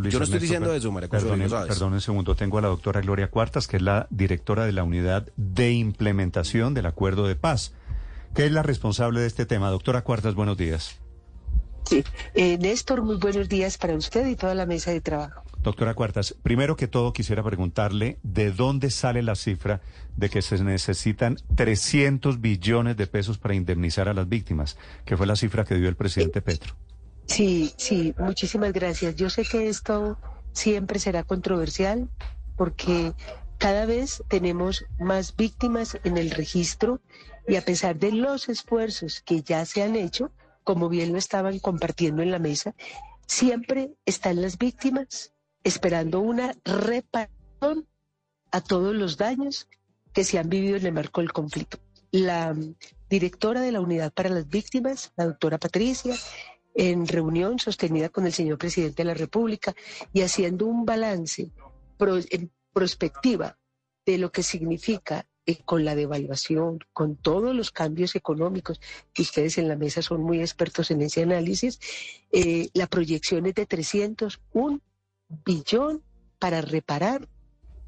Luis Yo no estoy Ernesto, diciendo eso, María sabes. perdone un segundo. Tengo a la doctora Gloria Cuartas, que es la directora de la Unidad de Implementación del Acuerdo de Paz, que es la responsable de este tema. Doctora Cuartas, buenos días. Sí. Eh, Néstor, muy buenos días para usted y toda la mesa de trabajo. Doctora Cuartas, primero que todo quisiera preguntarle de dónde sale la cifra de que se necesitan 300 billones de pesos para indemnizar a las víctimas, que fue la cifra que dio el presidente Petro. Sí, sí, muchísimas gracias. Yo sé que esto siempre será controversial porque cada vez tenemos más víctimas en el registro y a pesar de los esfuerzos que ya se han hecho, como bien lo estaban compartiendo en la mesa, siempre están las víctimas esperando una reparación a todos los daños que se han vivido en el marco del conflicto. La mm, directora de la Unidad para las Víctimas, la doctora Patricia, en reunión sostenida con el señor presidente de la República y haciendo un balance en prospectiva de lo que significa eh, con la devaluación, con todos los cambios económicos, que ustedes en la mesa son muy expertos en ese análisis, eh, la proyección es de 301 billón para reparar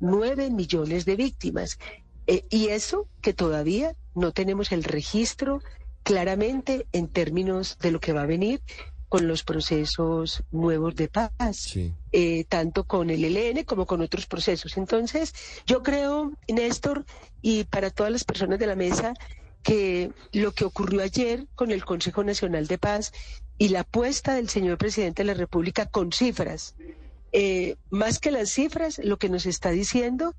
9 millones de víctimas. Eh, y eso que todavía no tenemos el registro claramente en términos de lo que va a venir con los procesos nuevos de paz, Sí. eh, tanto con el ELN como con otros procesos. Entonces, yo creo, Néstor, y para todas las personas de la mesa, que lo que ocurrió ayer con el Consejo Nacional de Paz y la apuesta del señor presidente de la República con cifras, eh, más que las cifras, lo que nos está diciendo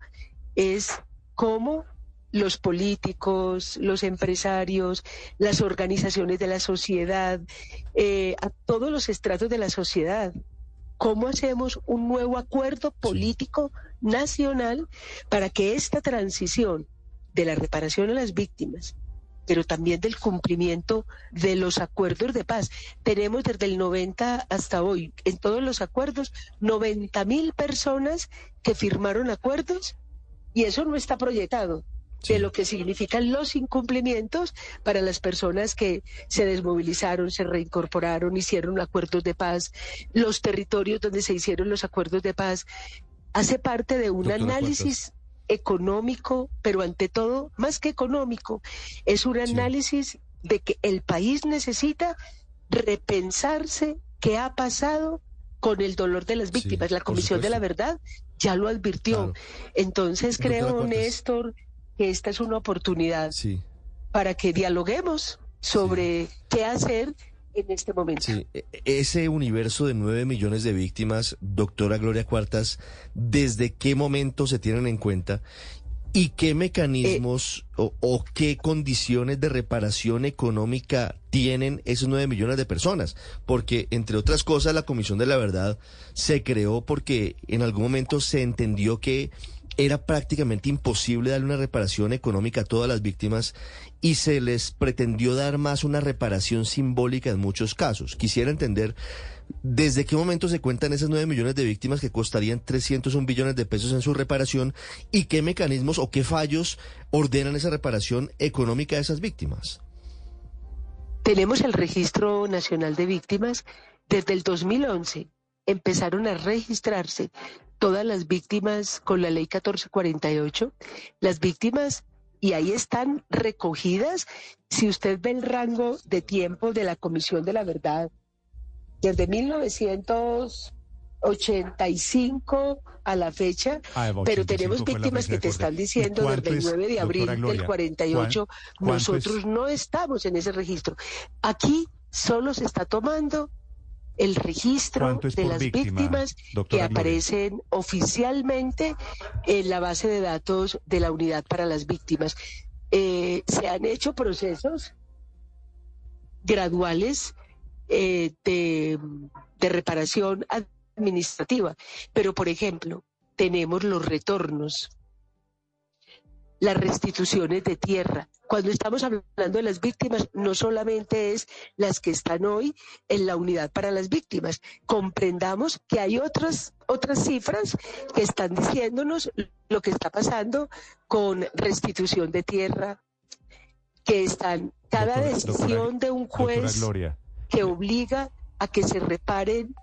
es cómo los políticos, los empresarios, las organizaciones de la sociedad, eh, a todos los estratos de la sociedad, cómo hacemos un nuevo acuerdo político nacional para que esta transición de la reparación a las víctimas, pero también del cumplimiento de los acuerdos de paz. Tenemos desde el 90 hasta hoy, en todos los acuerdos, 90 mil personas que firmaron acuerdos y eso no está proyectado de lo que significan los incumplimientos para las personas que se desmovilizaron, se reincorporaron, hicieron acuerdos de paz, los territorios donde se hicieron los acuerdos de paz. Hace parte de un Doctora análisis económico, pero ante todo, más que económico, es un análisis de que el país necesita repensarse qué ha pasado con el dolor de las Sí, víctimas. la Comisión de la. Verdad ya lo advirtió. Claro. Entonces creo. Néstor, que esta es una oportunidad Sí. para que dialoguemos sobre qué hacer en este momento. Sí, e- ese universo de 9 millones de víctimas, doctora Gloria Cuartas, ¿desde qué momento se tienen en cuenta? ¿Y qué mecanismos o, o qué condiciones de reparación económica tienen esos 9 millones de personas? Porque, entre otras cosas, la Comisión de la Verdad se creó porque en algún momento se entendió que era prácticamente imposible darle una reparación económica a todas las víctimas y se les pretendió dar más una reparación simbólica en muchos casos. Quisiera entender desde qué momento se cuentan esas 9 millones de víctimas que costarían 301 billones de pesos en su reparación y qué mecanismos o qué fallos ordenan esa reparación económica de esas víctimas. Tenemos el Registro Nacional de Víctimas. Desde el 2011 empezaron a registrarse todas las víctimas con la ley 1448. Las víctimas, y ahí están recogidas, si usted ve el rango de tiempo de la Comisión de la Verdad, desde 1985 a la fecha, Ah, pero 85 tenemos víctimas que te están ¿Y diciendo desde el es, 9 de abril Gloria, del 48, cuán- cuánto nosotros es? no estamos en ese registro. Aquí solo se está tomando el registro ¿Cuánto es de las víctima, víctimas que Gloria? aparecen oficialmente en la base de datos de la unidad para las víctimas. Eh, se han hecho procesos graduales eh, de, de reparación administrativa, pero por ejemplo, tenemos los retornos, las restituciones de tierra. Cuando estamos hablando de las víctimas, no solamente es las que están hoy en la unidad para las víctimas. Comprendamos que hay otras, otras cifras que están diciéndonos lo que está pasando con restitución de tierra, que están cada Doctora- decisión doctora- de un juez que obliga a que se reparen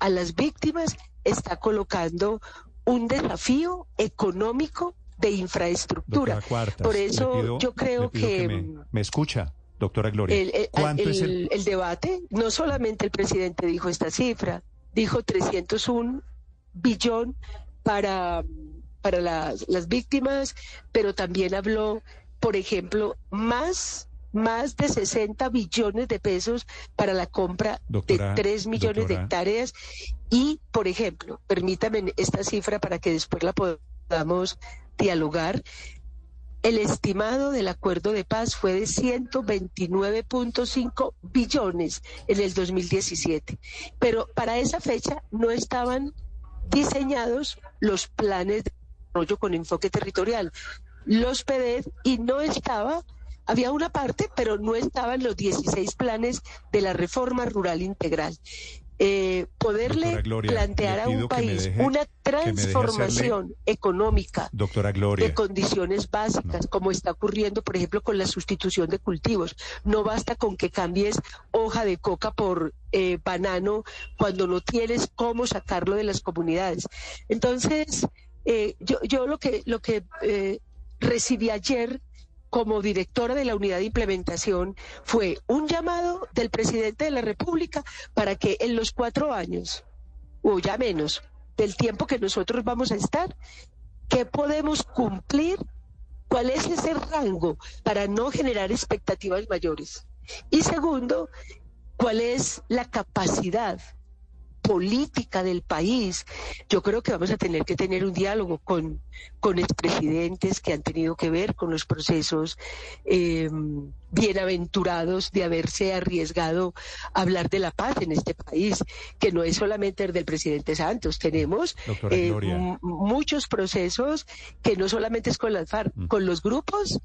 a las víctimas está colocando un desafío económico de infraestructura. Por eso yo creo que... me, escucha. Doctora Gloria, el, ¿cuánto es el... el debate? No solamente el presidente dijo esta cifra, dijo 301 billón para, para las, las víctimas, pero también habló, por ejemplo, más más de 60 billones de pesos para la compra de 3 millones de hectáreas. Y, por ejemplo, permítame esta cifra para que después la podamos dialogar. El estimado del acuerdo de paz fue de 129.5 billones en el 2017, pero para esa fecha no estaban diseñados los planes de desarrollo con enfoque territorial, los PDED, y no estaba había una parte, pero no estaban los 16 planes de la reforma rural integral. Eh, poderle plantear a un país una transformación económica de condiciones básicas, como está ocurriendo, por ejemplo, con la sustitución de cultivos. No basta con que cambies hoja de coca por eh, banano cuando no tienes cómo sacarlo de las comunidades. Entonces, eh, yo, yo lo que, lo que recibí ayer como directora de la unidad de implementación fue un llamado del presidente de la República para que en los cuatro años, o ya menos, del tiempo que nosotros vamos a estar, ¿qué podemos cumplir? ¿Cuál es ese rango para no generar expectativas mayores? Y segundo, ¿cuál es la capacidad política del país. Yo creo que vamos a tener que tener un diálogo con, con expresidentes que han tenido que ver con los procesos eh, bienaventurados de haberse arriesgado a hablar de la paz en este país, que no es solamente el del presidente Santos. Tenemos eh, muchos procesos que no solamente es con las FARC, mm. con los grupos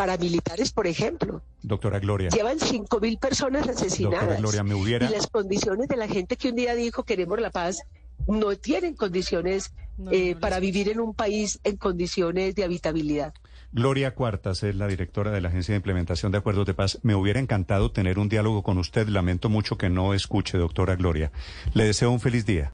paramilitares, por ejemplo. Doctora Gloria. Llevan 5.000 personas asesinadas. Doctora Gloria, me hubiera... Y las condiciones de la gente que un día dijo queremos la paz no tienen condiciones eh, para vivir en un país en condiciones de habitabilidad. Gloria Cuartas es la directora de la Agencia de Implementación de Acuerdos de Paz. Me hubiera encantado tener un diálogo con usted. Lamento mucho que no escuche, doctora Gloria. Le deseo un feliz día.